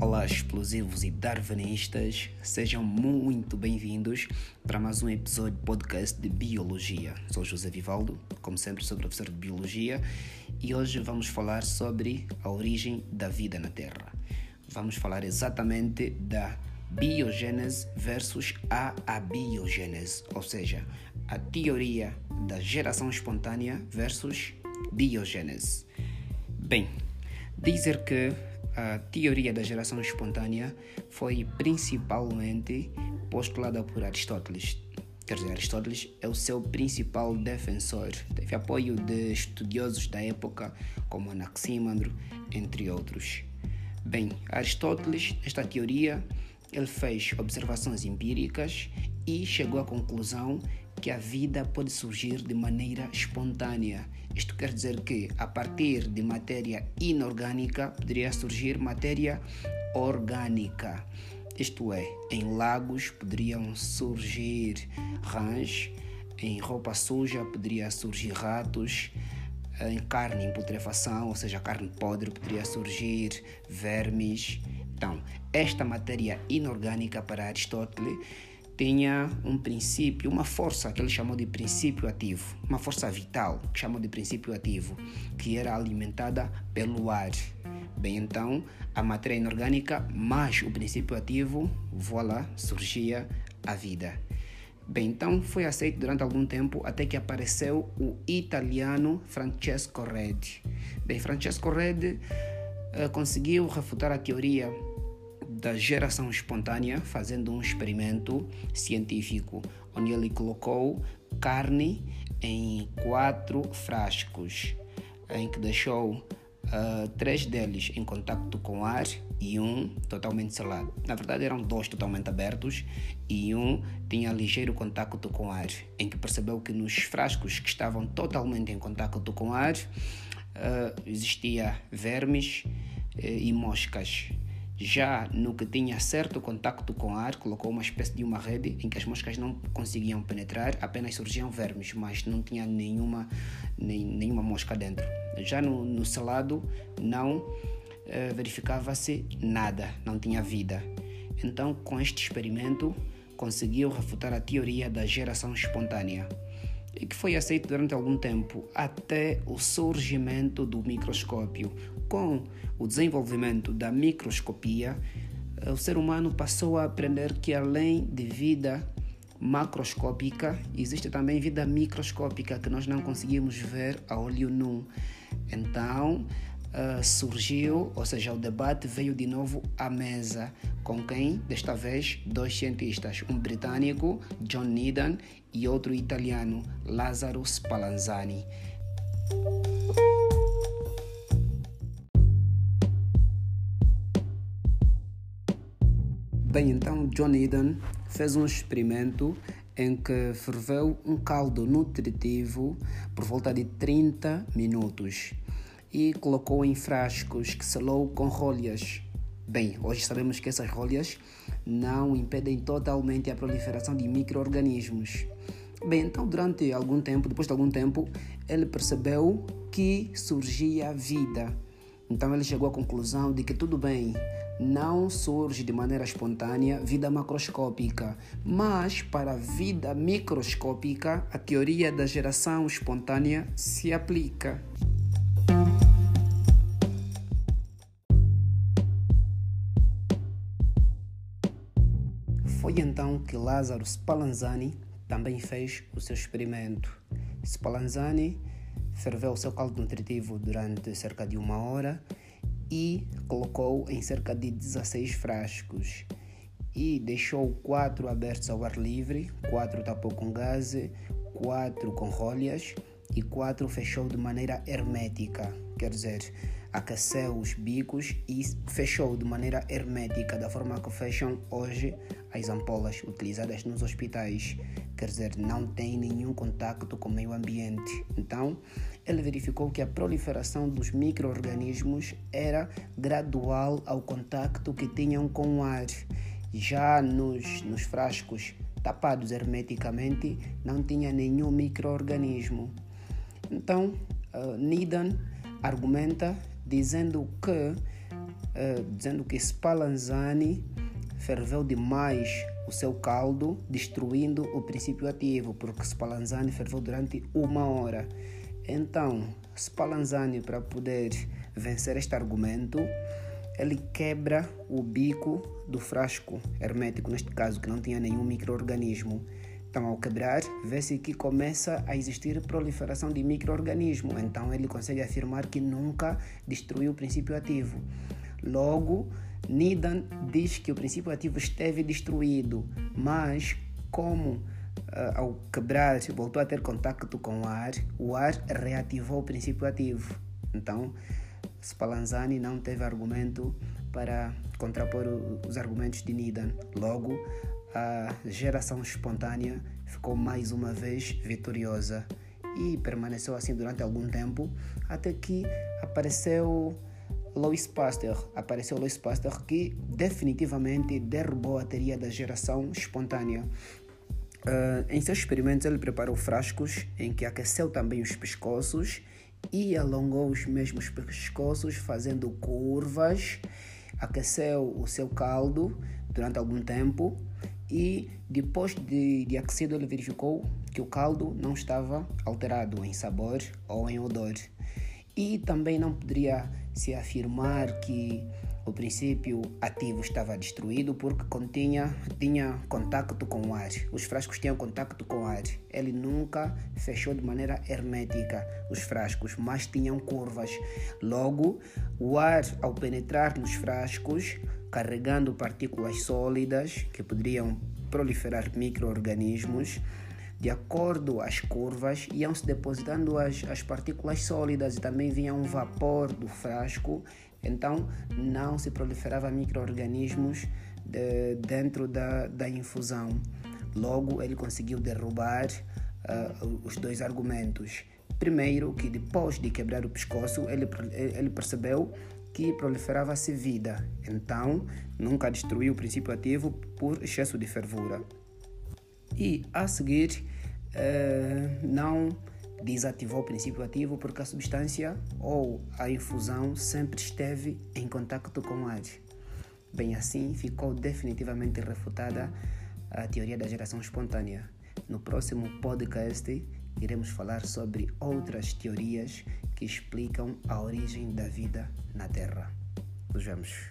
Olá, explosivos e darwinistas, sejam muito bem-vindos para mais um episódio de podcast de Biologia. Sou José Vivaldo, como sempre, sou professor de Biologia e hoje vamos falar sobre a origem da vida na Terra. Vamos falar exatamente da biogênese versus a abiogênese, ou seja, a teoria da geração espontânea versus biogênese. Bem, dizer que a teoria da geração espontânea foi principalmente postulada por Aristóteles. Quer dizer, Aristóteles é o seu principal defensor. Teve apoio de estudiosos da época, como Anaxímandro, entre outros. Bem, Aristóteles, esta teoria, ele fez observações empíricas e chegou à conclusão que a vida pode surgir de maneira espontânea. Isto quer dizer que, a partir de matéria inorgânica, poderia surgir matéria orgânica. Isto é, em lagos poderiam surgir rãs, em roupa suja poderia surgir ratos, em carne em putrefação, ou seja, carne podre, poderia surgir vermes. Então, esta matéria inorgânica para Aristóteles tinha um princípio, uma força que ele chamou de princípio ativo, uma força vital que chamou de princípio ativo, que era alimentada pelo ar. Bem, então a matéria inorgânica mais o princípio ativo, voilà, surgia a vida. Bem, então foi aceito durante algum tempo até que apareceu o italiano Francesco Redi. Bem, Francesco Redi uh, conseguiu refutar a teoria da geração espontânea fazendo um experimento científico onde ele colocou carne em quatro frascos em que deixou uh, três deles em contato com ar e um totalmente selado. Na verdade eram dois totalmente abertos e um tinha ligeiro contato com ar, em que percebeu que nos frascos que estavam totalmente em contato com ar uh, existia vermes uh, e moscas já no que tinha certo contacto com ar, colocou uma espécie de uma rede em que as moscas não conseguiam penetrar, apenas surgiam vermes, mas não tinha nenhuma, nem, nenhuma mosca dentro. Já no, no selado, não eh, verificava-se nada, não tinha vida. Então, com este experimento, conseguiu refutar a teoria da geração espontânea e que foi aceito durante algum tempo até o surgimento do microscópio. Com o desenvolvimento da microscopia, o ser humano passou a aprender que além de vida macroscópica, existe também vida microscópica que nós não conseguimos ver a olho nu. Então, uh, surgiu, ou seja, o debate veio de novo à mesa. Com quem? Desta vez, dois cientistas, um britânico, John Needham, e outro italiano, Lazzaro Spallanzani. Bem, então John Needham fez um experimento em que ferveu um caldo nutritivo por volta de 30 minutos e colocou em frascos que selou com rolhas. Bem, hoje sabemos que essas rolhas não impedem totalmente a proliferação de micro-organismos. Bem, então durante algum tempo, depois de algum tempo, ele percebeu que surgia vida. Então ele chegou à conclusão de que tudo bem, não surge de maneira espontânea vida macroscópica, mas para a vida microscópica a teoria da geração espontânea se aplica. Foi então que Lázaro Spallanzani também fez o seu experimento. Spallanzani ferveu o seu caldo nutritivo durante cerca de uma hora e colocou em cerca de 16 frascos e deixou quatro abertos ao ar livre, quatro tapou com gás, quatro com rolhas e quatro fechou de maneira hermética, quer dizer, aqueceu os bicos e fechou de maneira hermética, da forma que fecham hoje as ampolas utilizadas nos hospitais, quer dizer, não tem nenhum contato com o meio ambiente. Então, ele verificou que a proliferação dos micro-organismos era gradual ao contato que tinham com o ar. Já nos, nos frascos tapados hermeticamente, não tinha nenhum microorganismo. Então, uh, Needham argumenta dizendo que uh, dizendo que Spallanzani ferveu demais o seu caldo, destruindo o princípio ativo, porque Spallanzani ferveu durante uma hora. Então, Spallanzani, para poder vencer este argumento, ele quebra o bico do frasco hermético, neste caso, que não tinha nenhum microorganismo. Então, ao quebrar, vê-se que começa a existir proliferação de microorganismos. Então, ele consegue afirmar que nunca destruiu o princípio ativo. Logo, Nidan diz que o princípio ativo esteve destruído, mas como uh, ao quebrar voltou a ter contato com o ar, o ar reativou o princípio ativo. Então, Spallanzani não teve argumento para contrapor os argumentos de Nidan. Logo, a geração espontânea ficou mais uma vez vitoriosa e permaneceu assim durante algum tempo até que apareceu Louis Pasteur. Apareceu Louis Pasteur que definitivamente derrubou a teoria da geração espontânea. Uh, em seus experimentos, ele preparou frascos em que aqueceu também os pescoços e alongou os mesmos pescoços, fazendo curvas. Aqueceu o seu caldo durante algum tempo e depois de, de aquecido ele verificou que o caldo não estava alterado em sabor ou em odor. E também não poderia se afirmar que o princípio ativo estava destruído porque continha, tinha contato com o ar. Os frascos tinham contato com o ar. Ele nunca fechou de maneira hermética os frascos, mas tinham curvas. Logo, o ar, ao penetrar nos frascos, carregando partículas sólidas que poderiam proliferar micro-organismos, de acordo às curvas, iam se depositando as, as partículas sólidas e também vinha um vapor do frasco, então não se proliferava micro-organismos de, dentro da, da infusão. Logo, ele conseguiu derrubar uh, os dois argumentos. Primeiro, que depois de quebrar o pescoço, ele, ele percebeu que proliferava-se vida, então nunca destruiu o princípio ativo por excesso de fervura. E a seguir, eh, não desativou o princípio ativo porque a substância ou a infusão sempre esteve em contato com o ar. Bem assim, ficou definitivamente refutada a teoria da geração espontânea. No próximo podcast, iremos falar sobre outras teorias que explicam a origem da vida na Terra. Nos vemos.